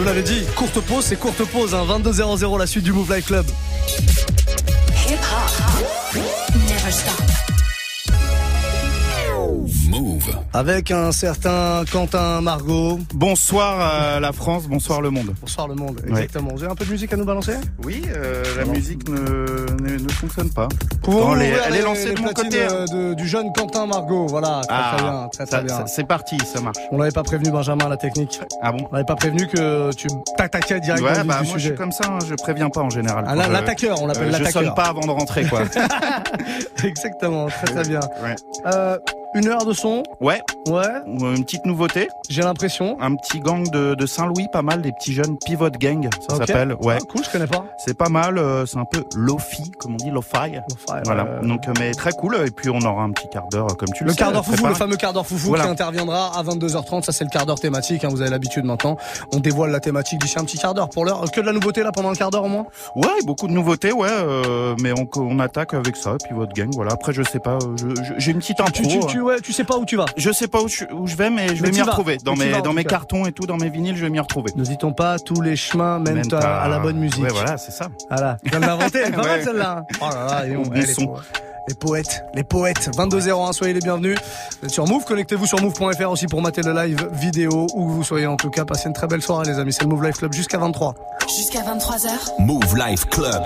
vous l'avez dit, courte pause, c'est courte pause. Hein, 22-0-0 la suite du Move Life Club. Avec un certain Quentin Margot. Bonsoir la France, bonsoir le monde. Bonsoir le monde, exactement. Vous avez un peu de musique à nous balancer? Oui, euh, la musique ne, ne, fonctionne pas. Pour elle, est lancée de mon côté. Euh, du jeune Quentin Margot, voilà, très, très ah, bien, très, bien. C'est parti, ça marche. On l'avait pas prévenu Benjamin la technique. Ah bon? On n'avait pas prévenu que tu t'attaquais directement ouais, bah, du moi sujet. je suis comme ça, hein, je préviens pas en général. Ah, l'attaqueur, on l'appelle euh, l'attaqueur. Je sonne pas avant de rentrer quoi. exactement, très très bien. Ouais. Euh, une heure de son Ouais. Ouais. Une petite nouveauté. J'ai l'impression. Un petit gang de, de Saint-Louis, pas mal, des petits jeunes Pivot Gang, ça s'appelle. Ouais. Ah, cool, je connais pas. C'est pas mal, euh, c'est un peu lo-fi, comme on dit, lo-fi. Voilà. Donc, euh, mais très cool. Et puis on aura un petit quart d'heure, comme tu le, sais. Le quart d'heure foufou, le fameux quart d'heure foufou qui interviendra à 22h30. Ça, c'est le quart d'heure thématique. Hein, vous avez l'habitude maintenant. On dévoile la thématique d'ici un petit quart d'heure. Pour l'heure, que de la nouveauté là pendant un quart d'heure au moins? Ouais, beaucoup de nouveautés, ouais. Euh, mais on, on, attaque avec ça, Pivot Gang. Voilà. Après, je sais pas. J'ai une petite intro. Tu, tu, tu, ouais, tu sais pas où tu je sais pas où je, où je vais, mais je vais m'y retrouver. Dans mes, dans mes cartons et tout, dans mes vinyles, je vais m'y retrouver. N'hésitons pas, tous les chemins mènent à, la bonne musique. Ouais, voilà, c'est ça. Voilà. Je viens de l'inventer, elle est pas mal celle-là. Oh là là, et on, les, les poètes, les poètes. 2201, soyez les bienvenus. Vous êtes sur Move, connectez-vous sur move.fr aussi pour mater le live vidéo où vous soyez en tout cas. Passez une très belle soirée les amis, c'est le Move Life Club jusqu'à 23. Jusqu'à 23h. Move Life Club.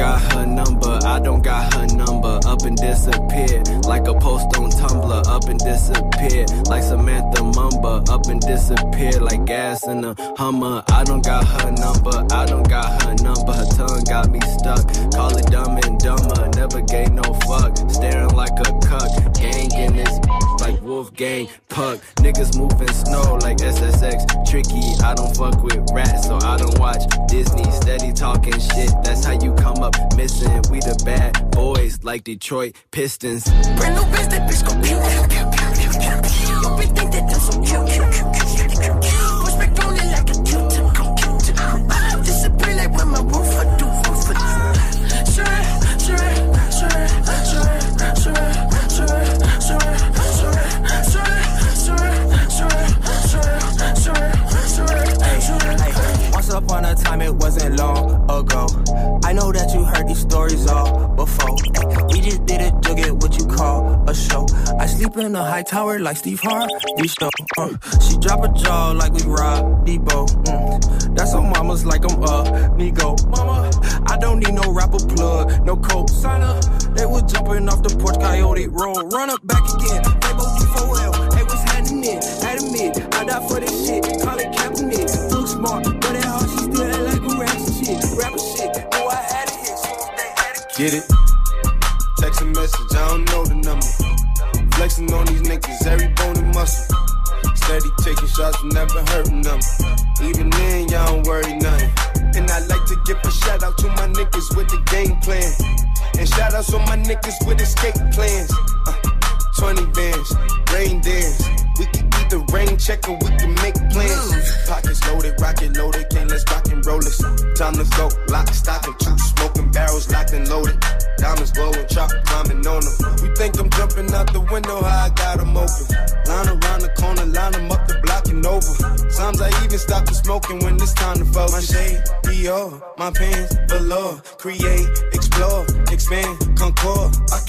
Got her number, I don't got her number. Up and disappeared, like a post on Tumblr. Up and disappeared, like Samantha Mumba. Up and disappeared, like gas in a Hummer. I don't got her number, I don't got her number. Her tongue got me stuck. Call it dumb and dumber. Never gave no fuck. Staring like a cuck. Gang in this like Wolfgang Puck. Niggas moving snow like SSX. Tricky, I don't fuck with rats, so I don't watch Disney. Steady talking shit, that's how you come up missing. We the bad boys like Detroit Pistons. Brand new that bitch gon' pew pew pew pew pew pew. Your bitch think that that's so cute cute cute cute cute upon a time, it wasn't long ago. I know that you heard these stories all before. We just did it to get what you call a show. I sleep in a high tower like Steve Harvey show. Uh, she drop a jaw like we rob Debo. Mm. That's on mamas like I'm a Nego. Mama, I don't need no rapper plug, no coke signer. They was jumping off the porch, coyote roll. Run up back again. Fable D4L, they was handing it, had it. I die for Get it? Text a message, I don't know the number. Flexing on these niggas, every bone and muscle. Steady taking shots, never hurting them. Even then, y'all don't worry nothing. And I like to give a shout out to my niggas with the game plan. And shout outs on my niggas with escape plans. Uh, 20 bands, rain dance. We can the rain check and we can make plans. Pockets loaded, rocket loaded, can't let's rock and roll this. Time to go, lock, stock, My shade, Dior, my pants, below. Create, explore, expand, concord. I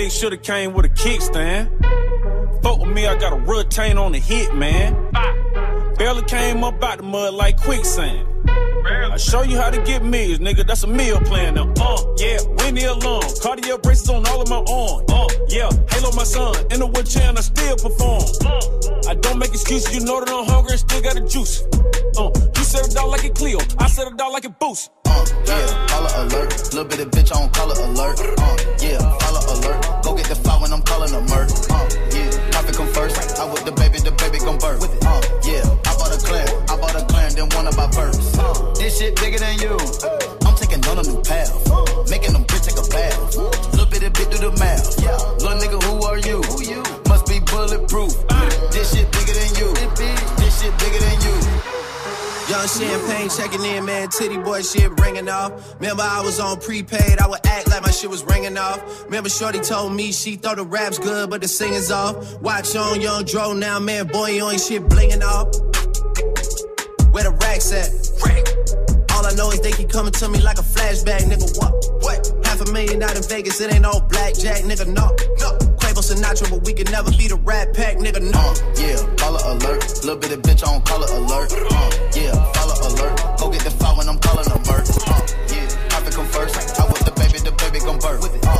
big, shoulda came with a kickstand. Fuck with me, I got a retain on the hit, man. Barely came up out the mud like quicksand. I show you how to get meals, nigga. That's a meal plan now. Uh, yeah, Winnie alone. Cardio braces on all of my arm. Uh, yeah, Halo my son. In the wheelchair and I still perform. Uh, I don't make excuses. You know that I'm hungry and still got the juice. Uh, you set it down like a Clio. I set it down like a boost. Uh, yeah, color alert. Little bit of bitch I on color alert. Uh, yeah, follow alert. Go get the file when I'm calling a murk. Uh, yeah, profit come first. I with the baby, the baby gon' birth. Uh, yeah, I bought a clan, I bought a clan, then one of my births. Uh, this shit bigger than you. I'm taking on a new path, making them bitch take a bath. Little bit of bit do the math. Little nigga, who are you? Must be bulletproof. Young champagne checking in, man. Titty boy shit ringing off. Remember, I was on prepaid. I would act like my shit was ringing off. Remember, Shorty told me she thought the rap's good, but the singing's off. Watch on Young Dro now, man. Boy, you ain't shit blinging off. Where the racks at? All I know is they keep coming to me like a flashback, nigga. What? What? Half a million out in Vegas, it ain't all blackjack, nigga. No, no. Sinatra, but we can never be the Rat Pack, nigga. No. Uh, yeah, color alert. Little bit of bitch on color alert. Uh, yeah, follow alert. Go get the file when I'm calling a murk. Uh, yeah, profit come first. I with the baby, the baby gon' birth. Uh,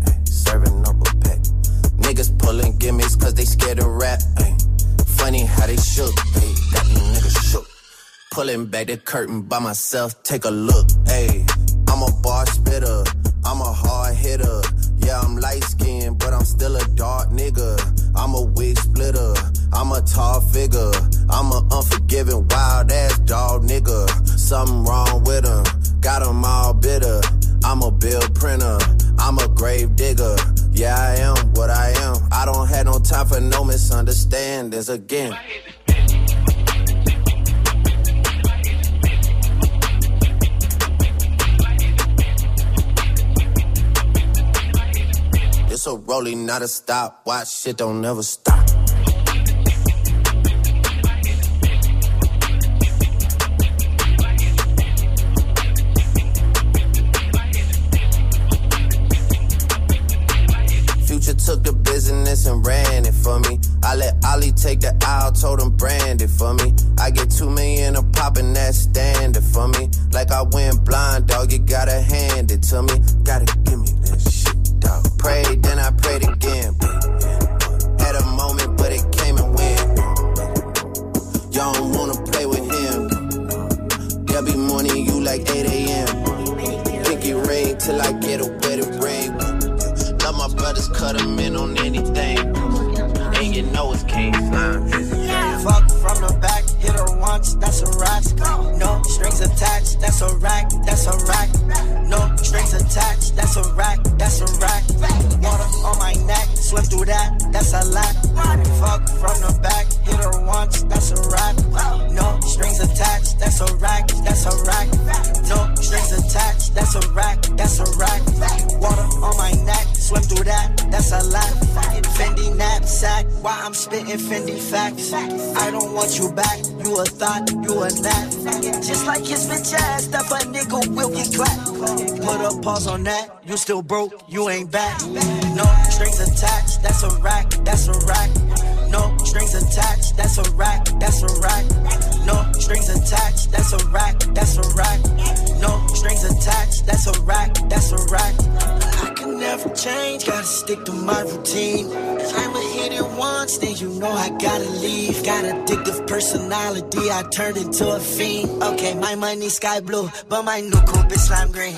niggas pulling gimmicks cause they scared of rap. Ay. Funny how they shook, ay. shook. Pulling back the curtain by myself, take a look. Ay. I'm a bar spitter, I'm a hard hitter. Yeah, I'm light skinned, but I'm still a dark nigga. I'm a wig splitter, I'm a tall figure. I'm a unforgiving, wild ass dog nigga. Something wrong with him, got him all bitter. I'm a bill printer, I'm a grave digger. Yeah, I am what I am. I don't have no time for no misunderstandings again. It's a rolling, not a stop. Watch shit don't never stop. Broke, you ain't back. No strings attached, that's a rack, that's a rack. No strings attached, that's a rack, that's a rack. No strings attached, that's a rack, that's a rack. No strings attached, that's a rack, that's a rack. I can never change, gotta stick to my routine. I'ma hit it once, then you know I gotta leave. Got addictive personality, I turned into a fiend. Okay, my money sky blue, but my new coupe is slime green.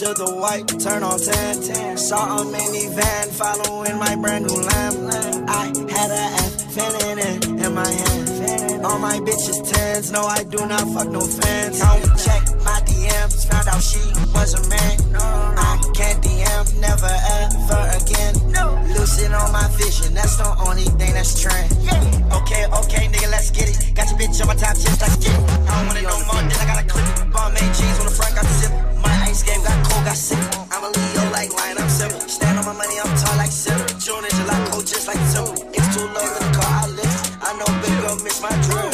To the white, turn on 10. Saw a minivan following my brand new lamb. I had a F feminine in my hand. All my bitches tens, no, I do not fuck no fans. Would check my DMs, found out she was a man. I can't DM, never ever again. Lucid on my vision, that's the only thing that's trend. Okay, okay, nigga, let's get it. Got your bitch on my top, just get it. I don't want it no more, then I gotta clip it. Bomb made jeans on the front, got the zip. My ice game got got sick. I'm a Leo like lion, I'm simple. Stand on my money, I'm tall like silver. June and July, cold just like silver. It's too low to the car, I lift. I know big girl miss my drill.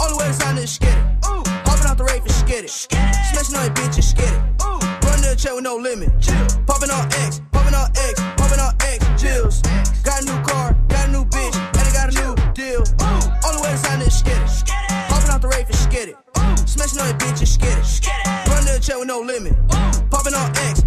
Only way to sign is skid it. Hopping out the rave and skid it. Smashing on your bitch and skid it. Run to the check with no limit. Popping on X, popping on X, popping on X, Jills. Got a new car, got a new bitch, and I got a new deal. Only way to sign is skid it. Hopping out the rave and skid it. Smashing on your bitch and skid it. Check with no limit. Popping on X,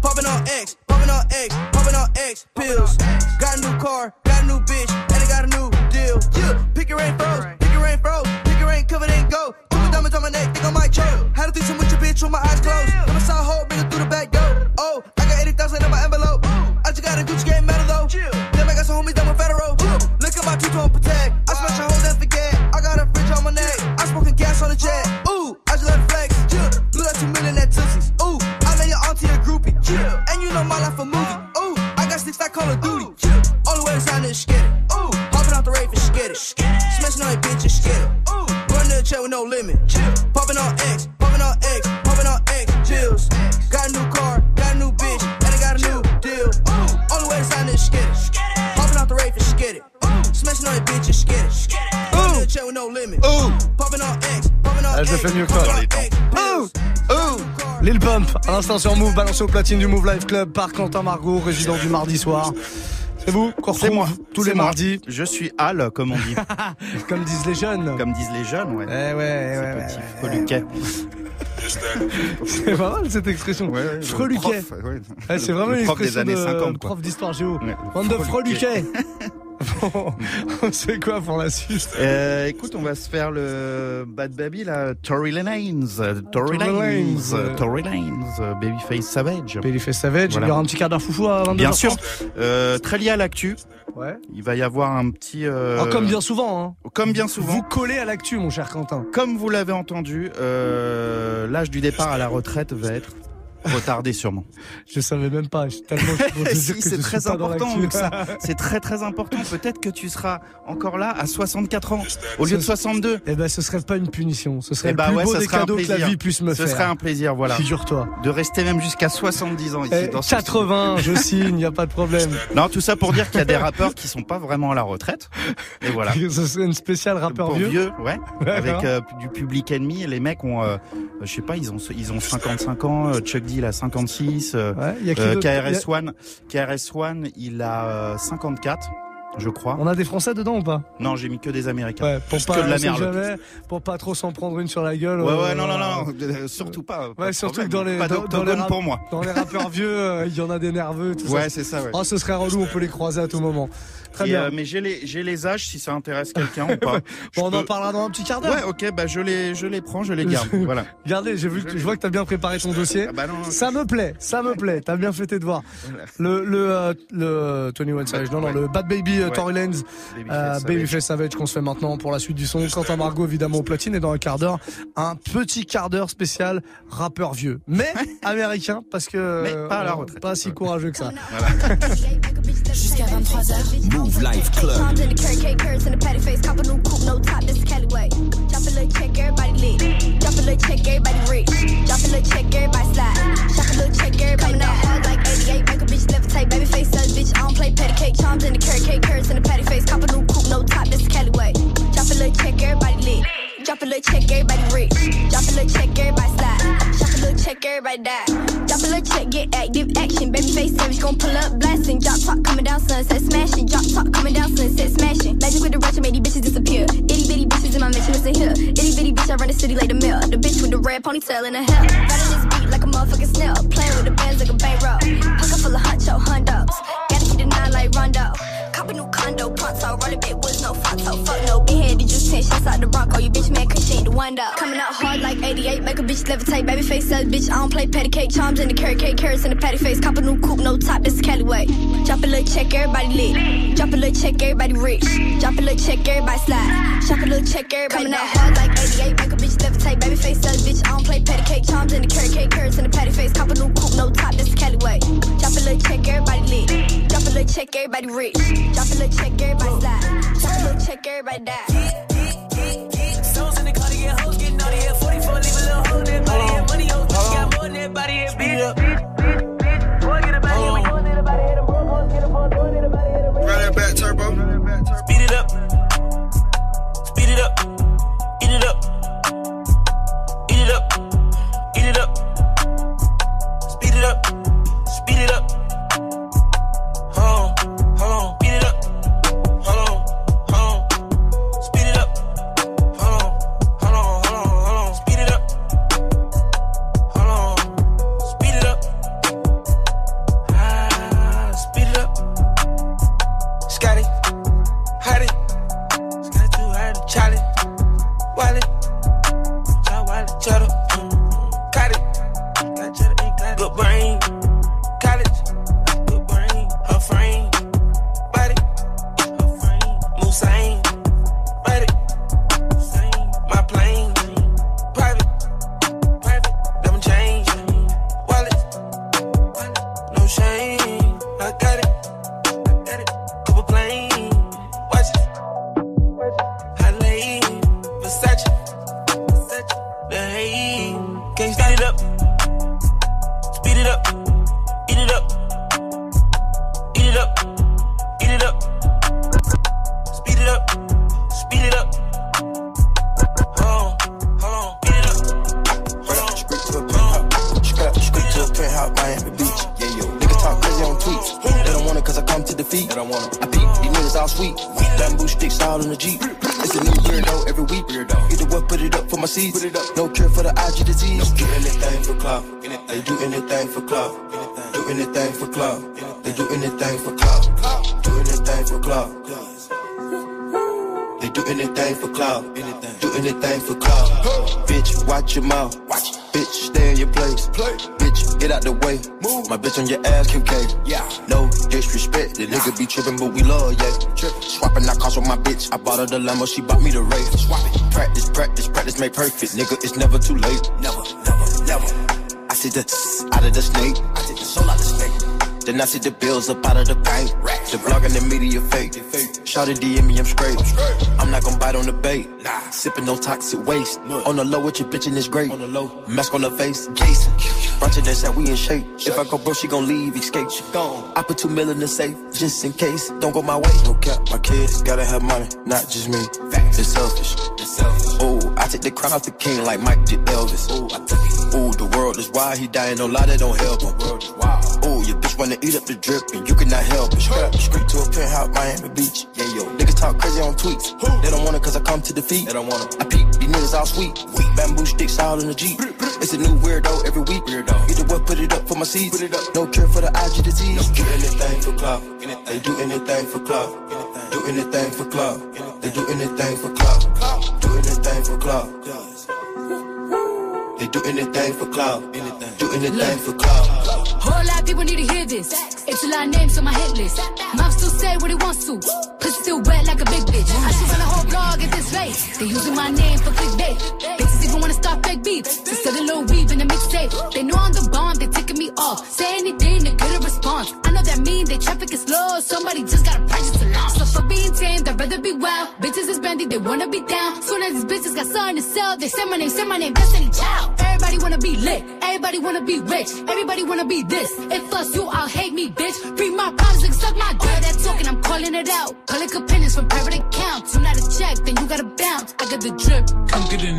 Popping on X, popping on X, popping on X, pills. Got a new car, got a new bitch, and I got a new deal. Yeah, pick your rain froze, pick your rain froze, pick your rain covered and go. Two diamonds on my neck, think I might choke. Had a threesome with your bitch with my eyes closed. Never saw a whole nigga through the back door. Oh, I got 80,000 in my envelope. I just got a Gucci game medal though. Then fais mieux que toi. X, pills. Lil Pump, à l'instant sur Move, balancé au platine du Move Live Club par Quentin Margot, résident du mardi soir. C'est vous C'est moi. tous les moi. mardis, Je suis Al, comme on dit. comme disent les jeunes. comme disent les jeunes, ouais. Eh ouais, ouais, ouais, Petit freluquet. C'est pas mal cette expression. Ouais, Freluquet. c'est vraiment Le une prof des expression années de 50, quoi. prof d'histoire géo. Bande de freluquet. Bon, on sait quoi pour la suite Euh, écoute, on va se faire le Bad Baby, là. Tory Lanez. Tory Lanez. Tory Lanez. Babyface Savage. Babyface Savage, Voilà. il y aura un petit quart d'heure foufou à 22h30. Bien sûr. Euh, très lié à l'actu. Ouais. Il va y avoir un petit... euh, Ah, comme bien souvent, hein. Comme bien souvent. Vous collez à l'actu, mon cher Quentin. Comme vous l'avez entendu, euh, l'âge du départ à la retraite va être retardé sûrement. Je savais même pas. Tellement si, c'est je très important, c'est très très important. Peut-être que tu seras encore là à 64 ans au lieu de Ce- 62. Eh ben, ce serait pas une punition. Ce serait Eh le bah plus ouais, beau des cadeaux que la vie puisse me Ce faire. serait un plaisir, voilà, Figure-toi. de rester même jusqu'à 70 ans ici. Eh, dans ce 80, je signe, y a pas de problème. Non, tout ça pour dire qu'il y a des rappeurs qui sont pas vraiment à la retraite. Et voilà. Ce serait une spéciale rappeur pour vieux. ouais, avec euh, du public ennemi. Les mecs ont, euh, je sais pas, ils ont ils ont 55 ans. euh, Chuck D il a 56. euh, Ouais, y a qui euh, d'autre KRS One, KRS One, il a euh, 54, je crois. On a des Français dedans ou pas? Non, j'ai mis que des Américains. Ouais, pour pas, que de la merde. jamais, pour pas trop s'en prendre une sur la gueule. Ouais, euh, ouais, non, non, non, euh, surtout pas. pas Ouais, surtout que dans les, pas dans, dans les d'octogone rap- pour moi. dans les rappeurs vieux, euh, il y en a des nerveux, tout Ouais, c'est ça, ouais. Oh, ce serait relou, on peut les croiser à tout moment. Très Et, bien. euh, mais j'ai les, j'ai les âges si ça intéresse quelqu'un ou pas. Bon, on en parlera dans un petit quart d'heure. Ouais, ok, bah je les, je les prends, je les garde. voilà. Regardez, j'ai vu, je vois que t'as bien préparé ton dossier. Ah bah non, non, Ça me plaît, ça me plaît. T'as bien fait tes devoirs. Voilà. Le, le, euh, le Tony One Savage, non, non, Ouais. le Bad Baby euh, Ouais. Tory Lanez, Babyface euh, Savage. Babyface Savage qu'on se fait maintenant pour la suite du son. Quentin Margot évidemment au platine et dans un quart d'heure, un petit quart d'heure spécial rappeur vieux, mais américain parce que Mais pas à la retraite. pas si courageux que ça. Jusqu'à 23h. Mouv' Live Club. Charms in the Kurt K curves in the patty face, cop a new coupe, no top, this is Cali way. Drop a little check, everybody lit. Drop a little check, everybody rich. Drop a little check, everybody slide. Shop a little check, everybody coming out like 88. Make a bitch levitate, baby face says bitch. I don't play patty cake. Charms in the Kurt K curves in the patty face, cop a new coupe, no top, this is Cali way. Drop a little check, everybody lit. Drop a little check, everybody rich. Drop a little check, everybody slide. Shop a little check, everybody die. Drop a little check, get active action. Baby face savage, gon' pull up blasting. Drop top coming down, sunset smashing. Drop top coming down, sunset smashing. Magic with the ratchet made these bitches disappear. Itty bitty bitches in my mansion, listen here. Itty bitty bitch, I run the city like the mill. The bitch with the red ponytail in her hair. Riding this beat like a motherfucking snail. Playing make a bitch levitate. Baby face says, bitch, I don't play patty cake. Charms in the carrot cake, carrots in the patty face. Cop a new coupe, no top, this is Cali way. Drop a little check, everybody lit. Drop a little check, everybody rich. Drop a little check, everybody slide. Shop a little check, everybody Coming out hard like 88, make a bitch levitate. Baby face says, bitch, I don't play patty cake. Charms in the carrot cake, carrots in the patty face. Cop a new coupe, no top, this is Cali way. Drop a little check, everybody lit. Drop a little check, everybody rich. Drop a little check, everybody slide. Drop a little check, everybody die. Leave a little hole in that body. Yeah, money you got more than that body. Yeah, beat bought her the limo, she bought me the Wraith. Swap it. Practice, practice, practice, make perfect. Nigga, it's never too late. Never, never, never. I see the out of the snake. I take the soul out the snake. Then I see the bills up out of the bank. The blog and the media fake. Shout it DM me, I'm straight. I'm not gonna bite on the bait. Nah. Sipping no toxic waste. On the low with your bitch in this great. On the low, mask on the face. Jason. Brunching that said we in shape. If I go bro, she gon' leave, escape. She gone. I put two mil in the safe, just in case. Don't go my way. No cap, my kids gotta have money, not just me. It's selfish. It's selfish. Ooh, I take the crown off the king like Mike did Elvis. Ooh, I took it. Ooh, the world is wild, he dying, no lie, that don't help him. Ooh, your bitch wanna eat up the drip and you cannot help it. Straight, to a penthouse, Miami Beach. Yeah, yo, niggas talk crazy on tweets. They don't want it cause I come to defeat. They don't want it. I peep, these niggas all sweet. Bamboo sticks all in the Jeep. It's a new weirdo every week. Weirdo. Either what, put it up for my seeds. Put it up. No care for the IG disease. Do anything for clout. They do anything for clout. Do anything for clout. They do anything for clout. Do anything for clout. They do anything for clout. Do anything for clout. Whole lot of people need to hear this. It's a lot of names on my hit list. Mom still say what he wants to. Still wet like a big bitch. I should run a whole blog at this rate. They using my name for clickbait. Bitches even wanna start fake beef. Just sell a little weave in a mixtape. They know I'm the bomb, they ticking me off. Say anything to get a response. I know that mean they traffic is slow. Somebody just gotta purchase a lot. So for being tamed, I'd rather be wild. Bitches is brandy, they wanna be down. Soon as these bitches got something to sell, they say my name, say my name, Destiny Child. Everybody wanna be lit, everybody wanna be rich, everybody wanna be this. If us you, I'll hate me, bitch. Read my problems and suck my dick. That talking, I'm calling it out. Public opinions from private accounts. You not a check, then you gotta bounce. I got the drip. Come get it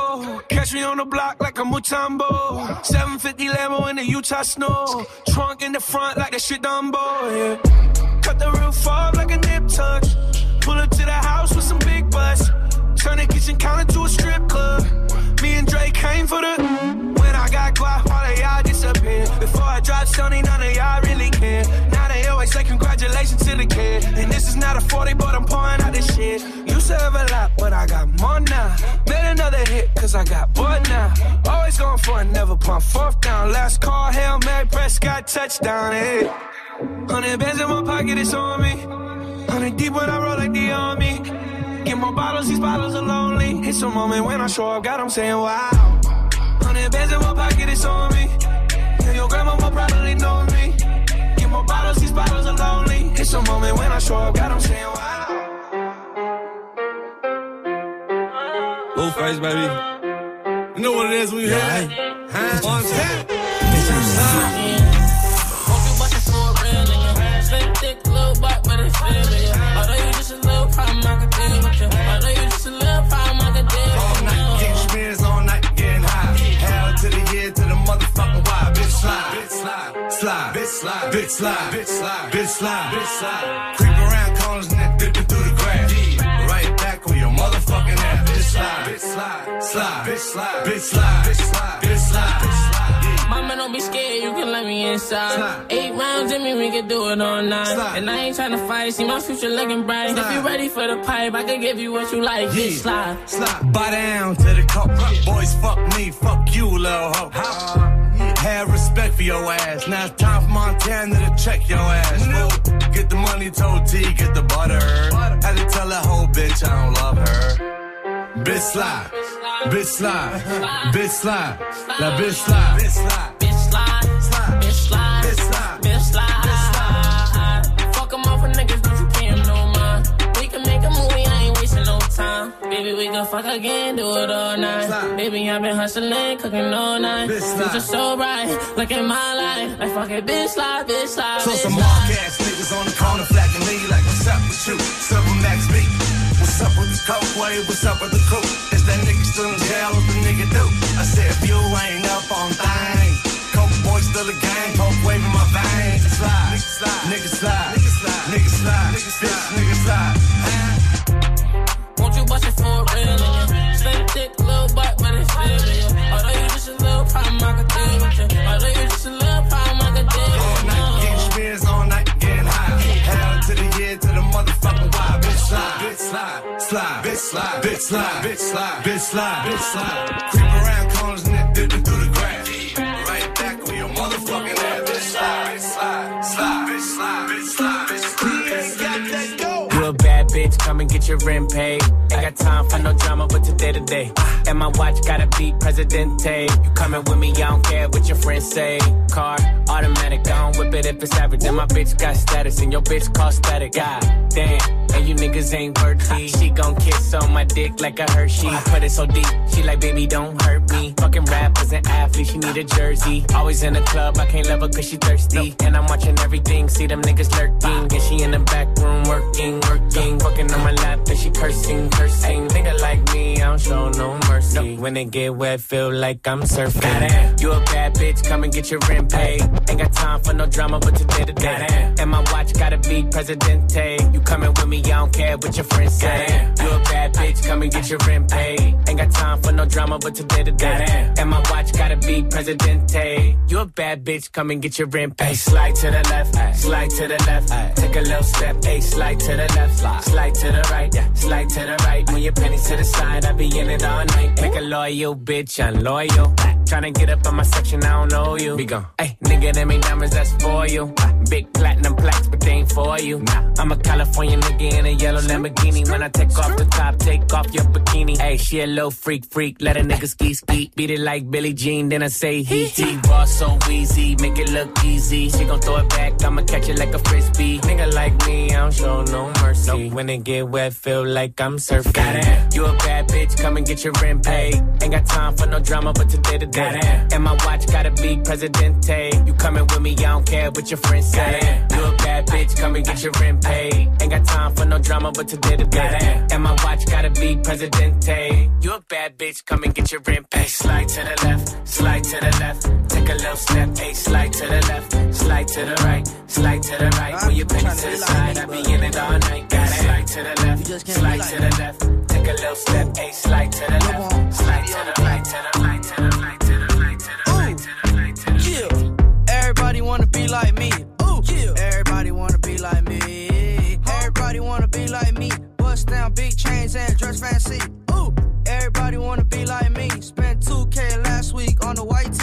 catch me on the block like a Mutombo. 750 Lambo in the Utah snow. Trunk in the front like that shit Dumbo, yeah. Cut the roof off like a nip tuck. Pull up to the house with some big butts. Turn the kitchen counter to a strip club. Me and Drake came for the. When I got guap, all of y'all disappear. Before I drop Sony, none of y'all really care. Now they always say congratulations to the kid. And this is not a 40, but I'm pouring out this shit. Used to have a lot, but I got more now. Made another hit, cause I got bored now. Always going for it, never pump fourth down. Last call, Hail Mary, Prescott, touchdown, hey. Hundred bands in my pocket, it's on me. Hundred deep when I roll like the army. Get more bottles, these bottles are lonely. It's a moment when I show up, God, I'm saying wow. Hundred bands in my pocket, it's on me. Yeah, your grandma probably know me. Get more bottles, these bottles are lonely. It's a moment when I show up, God, I'm saying wow. Oh, Blueface, baby. You know what it is when you hear that? Huh? On tap. Slide, bitch slide, slide, bitch slide, bitch slide, bitch slide, bitch slide, bitch slide. Creep around corners and then dipping through the grass. Right back on your motherfucking ass. Bitch slide, bitch slide, slide, bitch slide, bitch slide, bitch slide, bitch slide, bitch slide. Man don't be scared, you can let me inside. Eight rounds in me, we can do it all night. And I ain't trying to fight, see my future looking bright. If you ready for the pipe, I can give you what you like. Bitch, slide. Slide. Buy down to the coke. Boys, fuck me, fuck you, little hoe. Have respect for your ass. Now it's time for Montana to check your ass. Fool. Get the money, told T, get the butter. Had to tell that whole bitch I don't love her. Bitch slide, bitch slide, bitch slide, that bitch slide, bitch slide, bitch slide, bitch slide, bitch slide, bitch slide. Time. Baby, we gon' fuck again, do it all night. Baby, I've been hustling, cooking all night. Future so bright, look at my life. Like fuck it, bitch slide, bitch slide. So bitch some slide. mark ass niggas on the corner flacking me like what's up with you? Silver Max B. What's up with this coke wave? What's up with the crew? Is that nigga still in jail? What the nigga do? I said if you ain't up on things, coke boy still a gang, coke wave in my veins. Slide, nigga slide, nigga slide, nigga slide, nigga slide, bitch, nigga slide. Won't you bust it for a real nigga? Slim thick, butt, but it's. Although you just a little problem, I could deal with you. Although you just a little problem, I could deal All night, getting spins all night, getting high. Hell to the year, to the motherfucking why. Bitch slide, bitch slide, slide, bitch slide, bitch slide, bitch slide, bitch slide, bitch slide. Creep around corners and get your rent paid. Ain't got time for no drama, but today to day. And my watch gotta be Presidente. You coming with me, I don't care what your friends say. Car, automatic, I don't whip it if it's average. And my bitch got status, and your bitch call static. God damn, and you niggas ain't worthy. She gon' kiss on my dick like a Hershey. Put it so deep, she like, baby, don't hurt me. Fucking rappers and athletes, she need a jersey. Always in the club, I can't love her cause she thirsty. And I'm watching everything, see them niggas lurking. And she in the back room working, working. Fucking on my lap, and she cursing, cursing. Nigga like me, I don't show no mercy. When it get wet, feel like I'm surfing. Goddamn. You a bad bitch, come and get your rent paid. Ain't got time for no drama, but today to day. And my watch gotta be Presidente. You coming with me, I don't care what your friends say. You a bad bitch, come and get your rent paid. Ain't got time for no drama, but today to day. And my watch gotta be Presidente. You a bad bitch, come and get your rent paid. Slide to the left, slide to the left. Take a little step, ay, slide to the left, slide to the right, slide to the right. Move your pennies to the side, I be in it all night. Make a loyal bitch, I'm loyal. Tryna get up on my section, I don't know you. Be gone. Hey, nigga, them ain't diamonds, that's for you. Big platinum plaques, but they ain't for you. I'm a California nigga in a yellow Lamborghini. When I take off the top, take off your bikini. Hey, she a little freak, freak. Let a nigga ski, ski. Beat it like Billie Jean, then I say he, he. Raw so easy, make it look easy. She gon' throw it back, I'ma catch it like a frisbee. Nigga like me, I don't show no mercy. When it get wet, feel like I'm surfing. Goddamn. You a bad bitch, come and get your rent paid. Ain't got time for no drama, but today to day. And my watch gotta be Presidente. You coming with me, I don't care what your friends say. You a bad bitch, come and get your rent paid. Ain't got time for no drama, but today to day. And my watch gotta be Presidente. You a bad bitch, come and get your rent paid. Slide to the left, slide to the left. Take a little step, hey, slide to the left, slide to the right, slide to the right. Move your pennies to the side, I be in it all night. Gotta slide to the left, slide to the left. Take a little step, hey, slide to the left, down big chains and dress fancy. Ooh, everybody wanna be like me. Spent 2K last week on the white tee.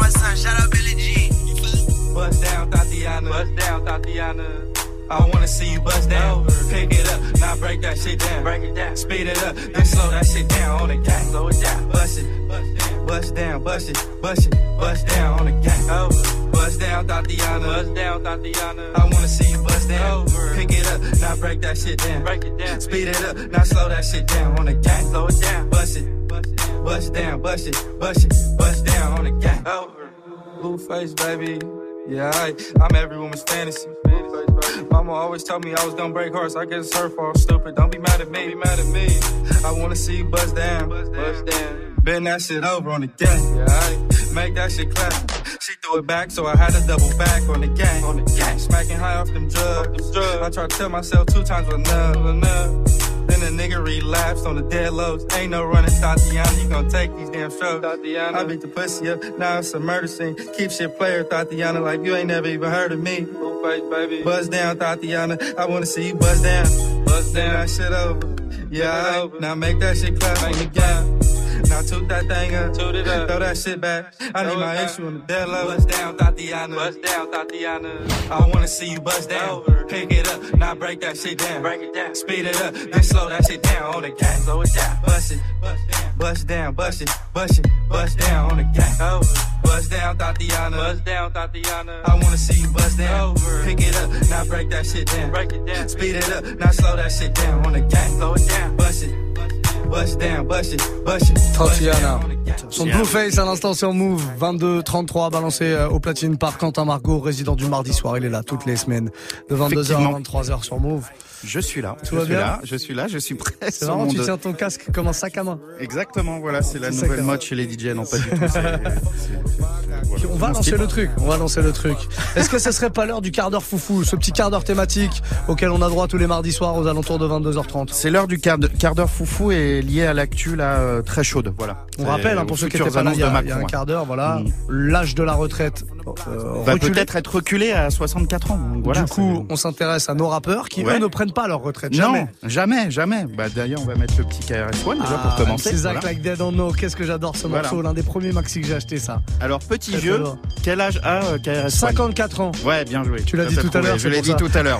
My son. Shout out Billy G. Bust down, Tatiana. Bust down, Tatiana. I wanna see you bust down. Pick it up, now break that shit down. Break it down. Speed it up, then slow that shit down on the gang. Slow it down. Bust it, bust down, bust it, bust it, bust down on the gang. Over. Bust down, Tatiana. Bust down, Tatiana. I wanna see you bust down. Over. Pick it up, now break that shit down. Break it down. Speed it up, now slow that shit down on the gang. Slow it down. Bust it, bust down, bust it, bust it, bust down on the gang. Over. Blueface, baby. Yeah, I, I'm every woman's fantasy. Mama always told me I was gonna break hearts. I guess it's her fault. Stupid. Don't be mad at me. Be mad at me. I wanna see you bust down. Bust down. Bend that shit over on the gang. Yeah, I make that shit clap. She threw it back, so I had to double back on the gang. On the gang. Smacking high off them drugs. I tried to tell myself two times was enough. enough. Then the nigga relapsed on the dead lows. Ain't no running, Tatiana. You gon' take these damn strokes. Tatiana. I beat the pussy up. Now it's a murder scene. Keep shit player, Tatiana, like you ain't never even heard of me. Face, baby. Buzz down, Tatiana. I wanna see you buzz down. Buzz down. That shit over. Yeah, over. Now make that shit clap on the gang. Now toot that thing up. Toot it up. Throw that shit back. I need my issue on the dead low. Bust down, Tatiana. Bust down, Tatiana. I wanna see you bust down. Pick it up. Now break that shit down. Break it down. Speed it up. Then slow that shit down on the gang. Slow it down. Bust it. Bust down. Bust it. Bust it. Bust down on the gang. Bust down, Tatiana. Bust down, Tatiana. I wanna see you bust down. Pick it up. Now break that shit down. Break it down. Speed it up. Now slow that shit down on the gang. Slow it down. Bust it. Bust down, bust it, bust it. Tatiana. Son Blueface à l'instant sur Move 22-33 balancé euh, au platine par Quentin Margot, résident du mardi soir. Il est là toutes les semaines de 22h à 23h sur Move. Je suis là. Tout je va suis bien là. Je suis là. Je suis prêt. C'est marrant, tu tiens ton casque comme un sac à main. Exactement. Voilà, c'est la nouvelle mode chez les DJ. Non, pas du tout. On va lancer le truc, on va lancer le truc. Est-ce que ce serait pas l'heure du quart d'heure foufou, ce petit quart d'heure thématique auquel on a droit tous les mardis soirs aux alentours de 22h30 C'est l'heure du quart d'heure foufou et lié à l'actu là euh, très chaude. Voilà. On rappelle, hein, pour ceux qui étaient pas là, il y a, annonces de il y a un quart d'heure, voilà, Mm. l'âge de la retraite euh, va reculé. peut-être être reculé à 64 ans. Donc voilà, du coup, on s'intéresse à nos rappeurs qui, Ouais. eux, ne prennent pas leur retraite. c'est- Jamais. non, jamais, jamais. Bah d'ailleurs, on va mettre le petit KRS-One déjà Ah, pour commencer. C'est Zach Voilà. Like Dead on No. Qu'est-ce que j'adore ce Voilà. morceau, l'un des premiers maxi que j'ai acheté ça. Alors petit lourd. quel âge a euh, KRS-One 54 ans. Ouais, bien joué. Tu l'as dit tout à l'heure, Je l'ai dit tout à l'heure.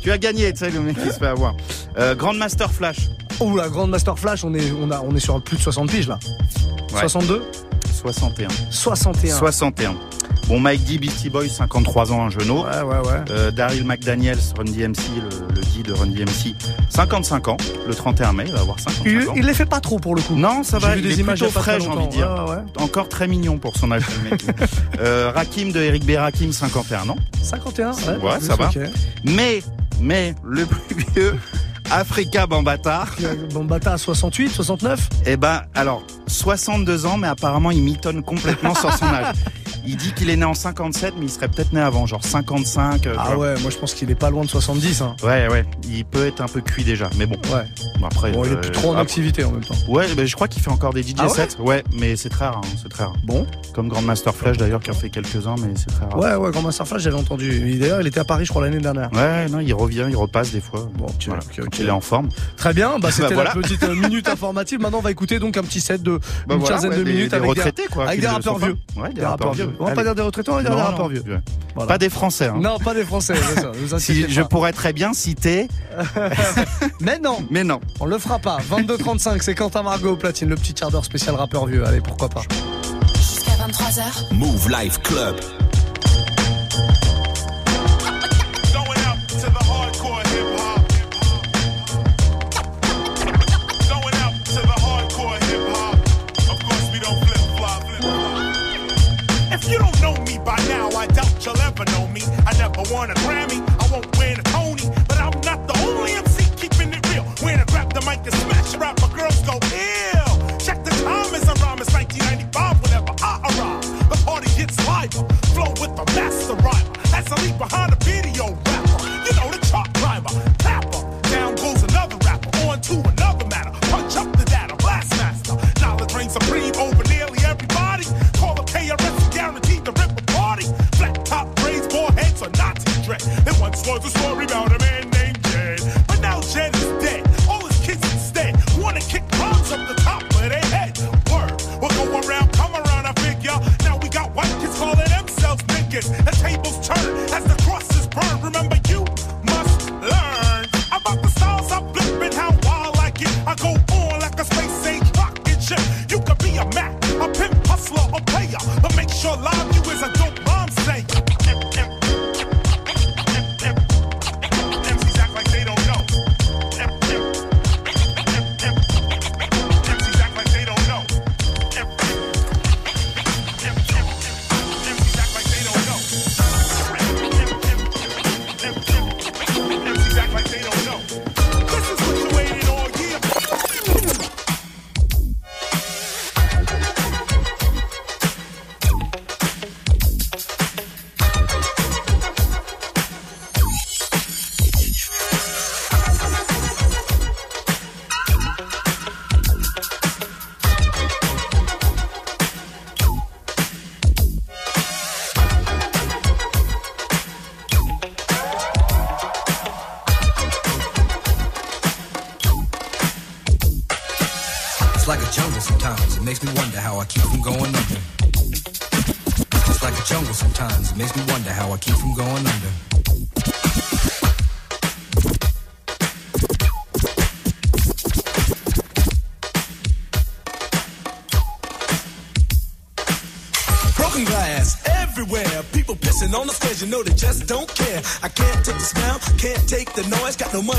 tu as gagné, tu sais, le mec qui se fait avoir. Euh, Grandmaster Flash. Oh la grande Master Flash, on est, on a, on est sur plus de 60 piges là. Ouais. 62 61. 61. 61. Bon, Mike D, Beastie Boys, 53 ans, un genou. Ouais, ouais, ouais. Euh, Daryl McDaniels, Run DMC, le, le dit de Run DMC, 55 ans. Le 31 mai, il va avoir 55 Il, ans. il les fait pas trop pour le coup. Non, ça va, il des est images plutôt frais, j'ai envie de dire. Ouais, ouais. Encore très mignon pour son âge, le mec. euh, Rakim de Eric B. Rakim, 51 ans. 51 Ouais, ça va. Mais, mais, le plus vieux, Africa Bambata, Bambata à 68, 69 eh ben, alors, 62 ans, mais apparemment, il mitonne complètement sur son âge. Il dit qu'il est né en 57, mais il serait peut-être né avant, genre 55. euh, Ah genre. ouais, moi je pense qu'il est pas loin de 70. Hein. Ouais, ouais, il peut être un peu cuit déjà, mais bon. Ouais. Bon, après, Bon, il est euh, plus trop en après- activité en même temps. Ouais, ben, je crois qu'il fait encore des DJ Ah sets. Ouais, mais c'est très rare, hein, c'est très rare. Bon. Comme Grandmaster Flash d'ailleurs, qui en fait quelques-uns, mais c'est très rare. Ouais, ouais, Grand Master Flash, j'avais entendu. D'ailleurs, il était à Paris, je crois, l'année dernière. Ouais, non, il revient, il repasse des fois. Bon, ok, Voilà, ok, quand ok. il est en forme. Très bien, bah, c'était Bah, voilà. la petite euh, minute informative. Maintenant, on va écouter donc un petit set de Bah, une voilà, quinzaine ouais, de des- minutes des avec retraités, des, quoi, avec des rappeurs vieux. Ouais, des rappeurs vieux. On va pas dire des retraités, on va dire Non, des non, rappeurs vieux. Voilà. Pas des Français. Hein. Non, pas des Français. c'est ça, vous Si, je pourrais très bien citer, Mais non, mais non. on le fera pas. 22-35, c'est Quentin Margot au platine, le petit quart d'heure spécial rappeur vieux. Allez, pourquoi pas. Jusqu'à 23h. Move Life Club. I want a Grammy, I won't win a Tony, but I'm not the only MC keeping it real. When I grab the mic and smash rap, my girls go ill. Check the time as I rhyme, it's 1995 whenever I arrive. The party gets liver, flow with the master rhymer. That's a leap behind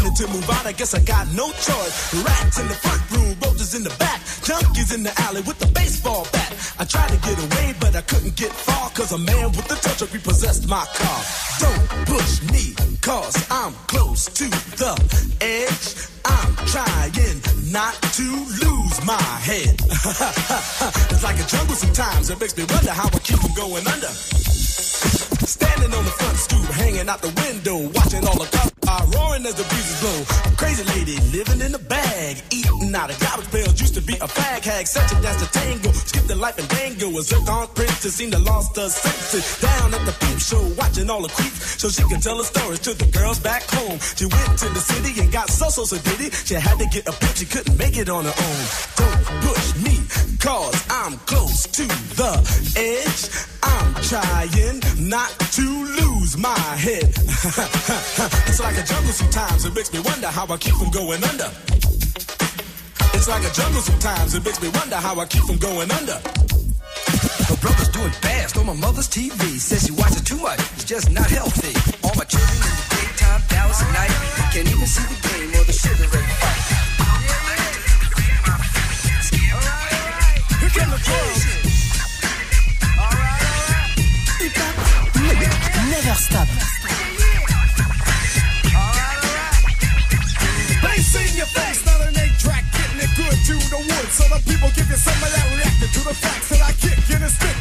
Money to move out, I guess I got no choice. Rats in the front room, roaches in the back, junkies in the alley with the baseball bat. I tried to get away, but I couldn't get far, cause a man with a touch of repossessed my car. Don't push me, cause I'm close to the edge. I'm trying not to lose my head. it's like a jungle sometimes. It makes me wonder dango. A zircon princess seemed to lost her senses. Down at the peep show, watching all the creeps, so she can tell her stories to the girls back home. She went to the city and got so so so diddy. She had to get a pimp, she couldn't make it on her own. Don't push me, cause I'm close to the edge. I'm trying not to lose my head. it's like a jungle sometimes, it makes me wonder how I keep from going under. It's like a jungle sometimes, it makes me wonder how I keep from going under. My brother's doing fast on my mother's TV. Says she watches too much. It's just not healthy. All my children in the daytime, Dallas at night. Can't even see the game or the Sugar Ray fight. Here come the drums. Never stop. So the people give you some of that reacting to the facts that I kick in a stick,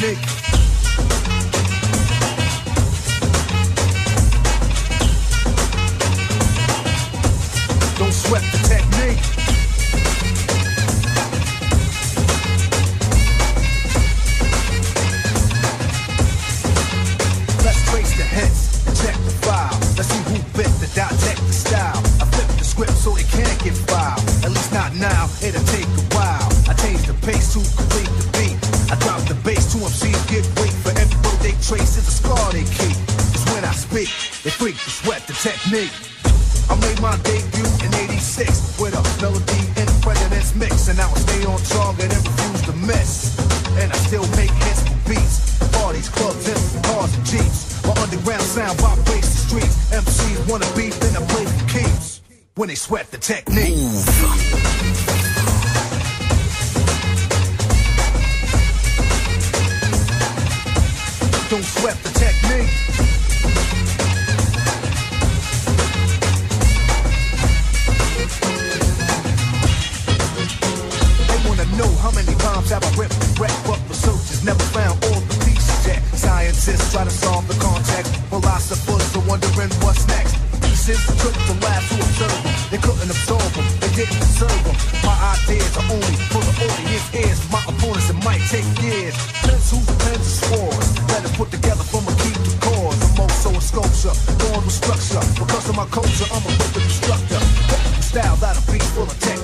Nick.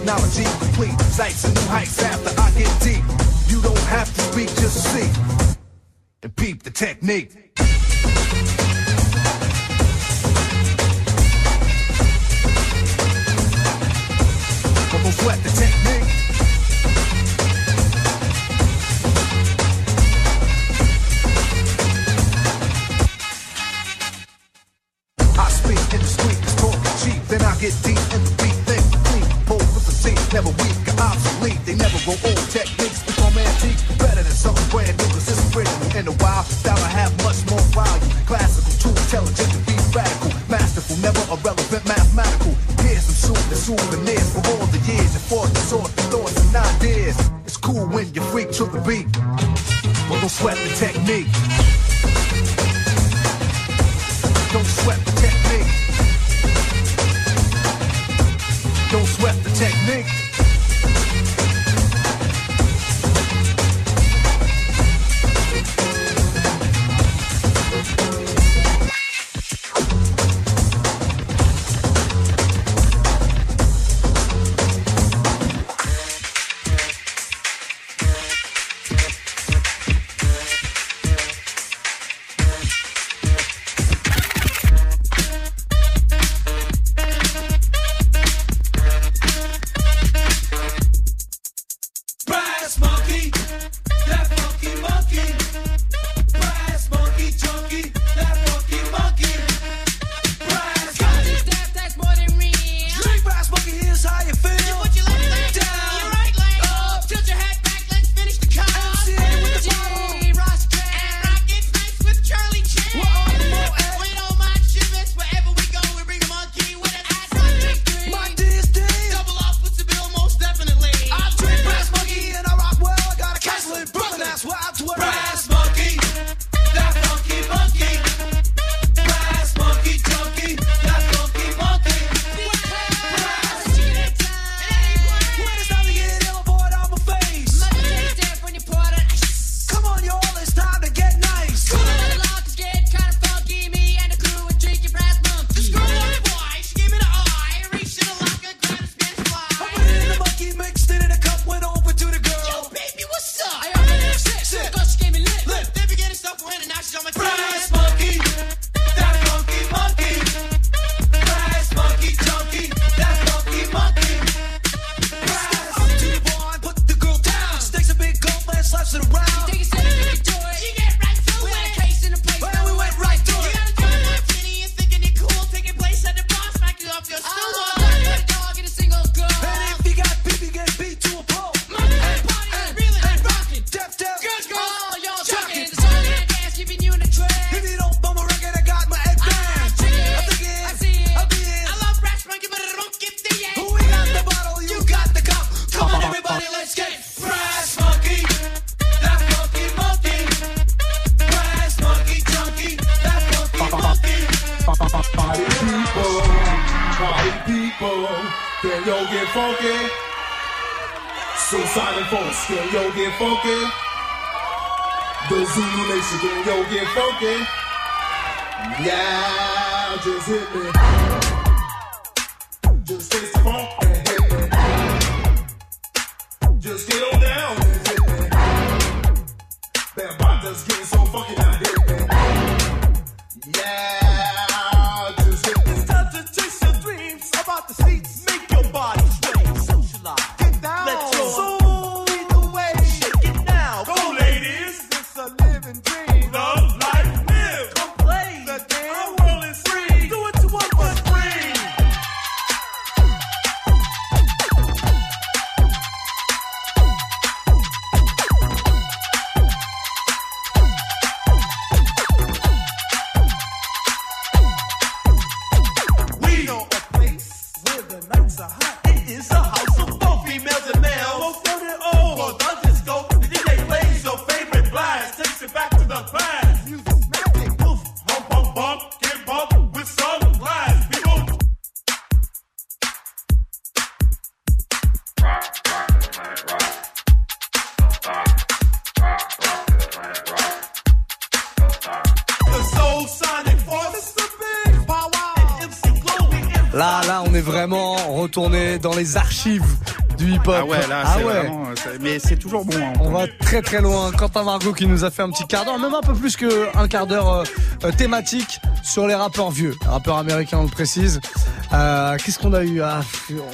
technology complete. Sights and new heights after I get deep. You don't have to speak, just see. And peep the technique. Don't sweat the technique. Never go old. Techniques become antique. Better than something brand new, cause it's original and a wild style I have much more value. Classical, too intelligent to be radical. Masterful, never irrelevant, mathematical. Here's some shooting souvenirs for all the years and for the sort of thoughts and ideas. It's cool when you freak to the beat. But don't sweat the technique. The toujours bon. hein. On va très très loin. Quentin Margot qui nous a fait un petit quart d'heure, même un peu plus qu'un quart d'heure euh, euh, thématique sur les rappeurs vieux, rappeurs américains on le précise. Euh, Qu'est-ce qu'on a eu? Ah,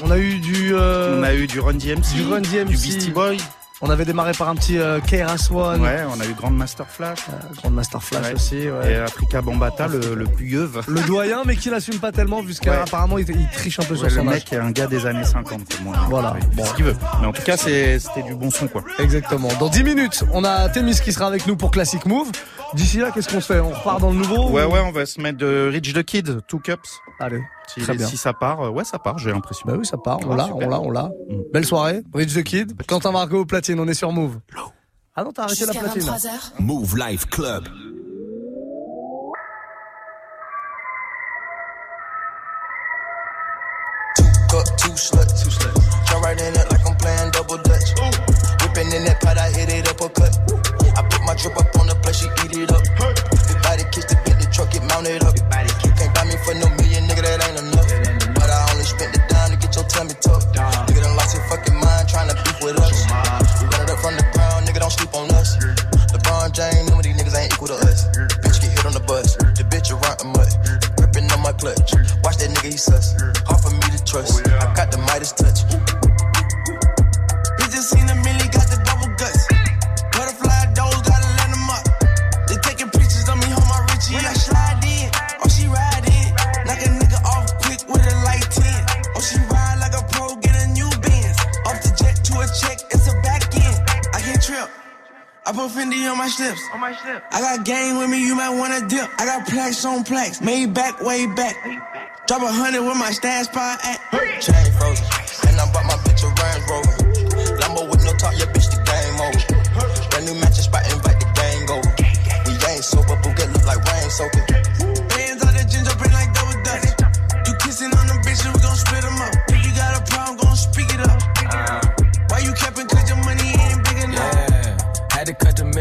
On a eu du... euh, On a eu du Run DMC, du Run DMC. du Beastie Boy. On avait démarré par un petit euh, KRS One. Ouais, on a eu Grand Master Flash. Grand Master Flash Ouais. aussi. ouais. Et Africa Bambata, le, le plus yeuve. Le doyen, mais qui l'assume pas tellement, puisqu'apparemment il, il triche un peu sur le son âge. mec est un gars des années 50 comme moi. Voilà. Il fait ce qu'il veut. Mais en tout cas, c'est- c'était du bon son, quoi. Exactement. Dans 10 minutes, on a Témis qui sera avec nous pour Classic Move. D'ici là, qu'est-ce qu'on se fait On repart dans le nouveau Ouais, ou- ouais, on va se mettre de Rich the Kid, Two Cups. Allez, Si, très bien. si ça part, euh, ouais, ça part, j'ai l'impression. Bah oui, ça part. On Ah, l'a, on l'a, on l'a. Belle soirée. Rich the Kid. Quentin Margot au platine. On est sur Move. Ah non, t'as arrêté la platine. 23h. Move Life Club. Cup, two sluts. Two sluts. Jump right in it like I'm playing double dutch. Whipping in that pot, I hit it uppercut. I put my drip up on the plate, she eat it up. Big body kiss the Bentley truck, it mounted up. Can't buy me for no million, nigga, that ain't enough. But I only spent the dime to get your tummy tucked. Nigga done lost your fucking mind trying to beef with us. We run it up from the ground, nigga, don't sleep on us. LeBron James, none of these niggas ain't equal to us. Bitch get hit on the bus, the bitch a rotten mutt. Gripping on my clutch, watch that nigga, he sus. Hard for me to trust, oh, I got the Midas touch. I put Fendi on my slips. On my slip. I got gang with me, you might wanna dip. I got plaques on plaques, made back, way back. Drop a hundred with my stash spot at. Chain frozen, and I bought my bitch a Range Rover. Lambo with no top, your bitch the game over. Brand new matching spot, invite the gang over. We ain't sober, but get look like rain soaking. Bands on the ginger print like double dutch. You kissing on them bitches, we gon' split them up.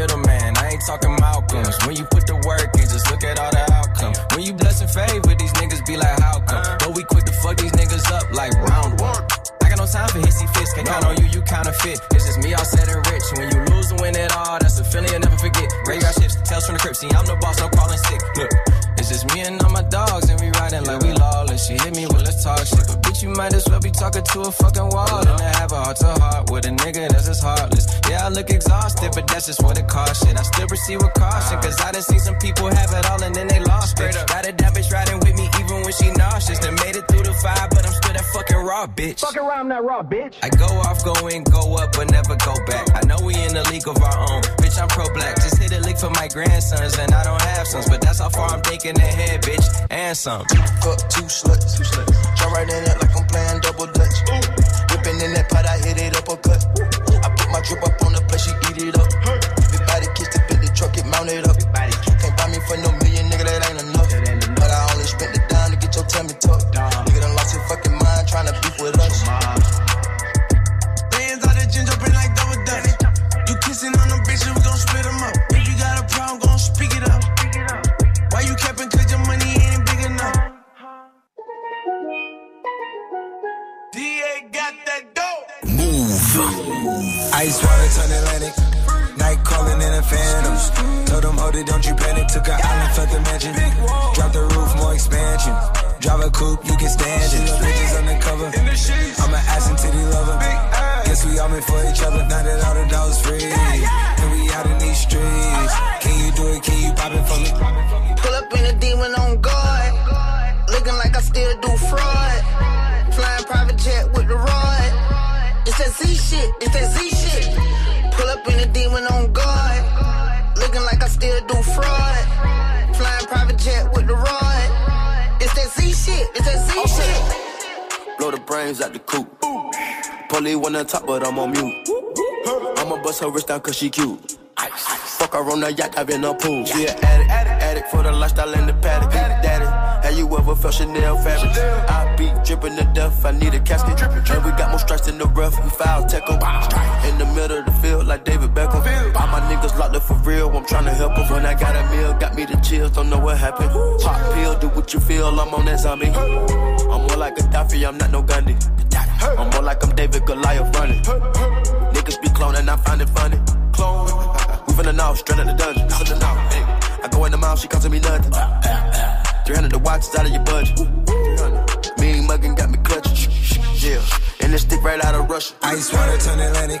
Middleman. I ain't talking Malcolms. When you put the work in, just look at all the outcomes. When you bless and favor, these niggas be like, how come? Uh-huh. But we quick to fuck these niggas up like round one. I got no time for hissy fits. Can't count on you, you counterfeit. It's just me all set and rich. When you lose and win it all, that's a feeling you'll never forget. Graveyard ships, tales from the crypt. See, I'm the boss, no crawling sick. Look, it's just me and all my dogs, and we riding like we lawless. She hit me, well, let's talk shit. But bitch, you might as well be talking to a fucking wall. And I have a heart to heart with a nigga that's just heartless. Yeah, I look exhausted, but that's just what it costs. Shit, I still proceed with caution, cause I done seen some people have it all and then they lost it. Got a that bitch riding with me even when she nauseous. Done made it through the fire, but I'm still that fucking raw bitch. Fucking around that raw bitch. I go off, go in, go up, but never go back. I know we in the league of our own. Bitch, I'm pro black. Just hit a lick for my grandsons, and I don't have sons, but that's how far I'm thinking ahead, bitch. And some. Fuck two sluts, two sluts. Jump right in it like I'm playing double dutch. Whipping in that pot, I hit it uppercut. I brains out the coop. Polly wanna talk, but I'm on mute. I'ma bust her wrist down cause she cute. Fuck her on the yacht, I've been a pool. She an addict, addict for the lifestyle and the paddock. Daddy, have you ever felt Chanel fabric? I be dripping to death, I need a casket. And we got more strikes in the rough, we foul 'em. In the middle of the field, like David Beckham. Niggas locked up for real, I'm tryna help 'em. When I got a meal, got me the chills, don't know what happened. Pop pill, do what you feel, I'm on that zombie. I'm more like a Gaddafi, I'm not no Gandhi. I'm more like I'm David Goliath running. Niggas be cloning, I find it funny. Clone. We finna know, straight out the dungeon. I go in the mouth, she costing me nothing. 300 the watch out of your budget. Mean muggin' got me clutching. Yeah, and this stick right out of Russia. Ice water turn Atlantic.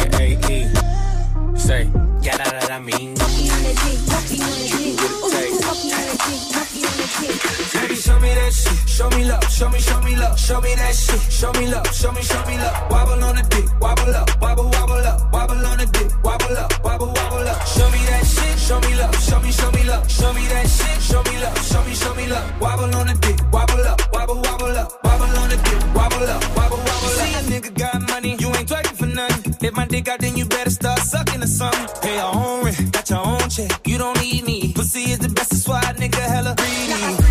Say, yeah, that, that I mean. Baby, show me that shit. Show me love. Show me, show me love. Show me that shit. Show me love. Show me, show me love. Wobble on the dick. Wobble up. Wobble, wobble up. Wobble on the dick. Wobble up. Wobble, wobble up. Show me that shit. Show me love. Show me, show me love. Show me that shit. Show me love. Show me, show me love. Wobble on the dick. Wobble up. Wobble, wobble up. Wobble on the dick. Wobble up. Wobble, wobble up. See a nigga got If my dick out, then you better start sucking or something. Pay your own rent. Got your own check. You don't need me. Pussy is the best. That's why a nigga hella greedy.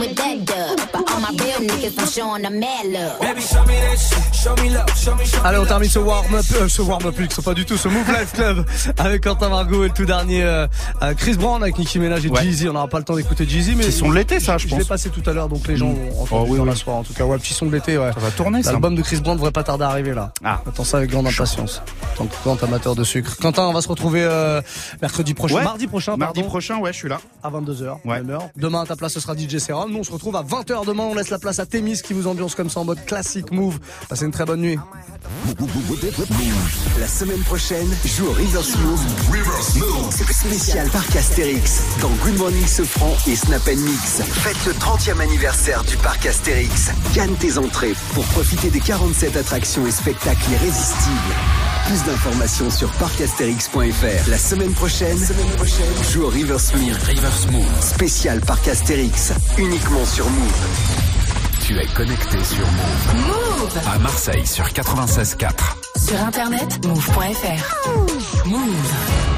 With that dub. Allez, on termine ce warm-up, euh, ce warm-up, c'est pas du tout, ce Move Life Club avec Quentin Margot et le tout dernier euh, euh, Chris Brown avec Nicki Minaj et Ouais. Jeezy. On n'aura pas le temps d'écouter Jeezy, mais Petit son de l'été, ça, je Je pense. l'ai passé tout à l'heure, donc les gens Mm. Oh, oui, dans oui. la soirée. En tout cas, ouais, petit son de l'été, ouais. Ça va tourner, ça. L'album de Chris Brown devrait pas tarder à arriver là. Ah. Attends ça avec grande impatience. Tant que grand amateur de sucre. Quentin, on va se retrouver euh, mercredi prochain, Ouais. mardi prochain, Mardi pardon, prochain, ouais, je suis là. à 22h, Ouais. même heure. Demain, à ta place, ce sera DJ Serum. Nous, on se retrouve à 20h demain. On laisse la place à Qui vous ambiance comme ça en mode classique move. Passez une très bonne nuit. La semaine prochaine, joue au Smooth. C'est spécial parc Astérix dans Good Morning Sofran et Snap Mix. Faites le 30e anniversaire du parc Astérix. Gagne tes entrées pour profiter des 47 attractions et spectacles irrésistibles. Plus d'informations sur parcastérix.fr. La semaine prochaine, joue au River Smooth. River Smooth. Spécial parc Astérix, uniquement sur Move. Tu es connecté sur Move. Move À Marseille sur 96.4. Sur internet, move.fr. Move.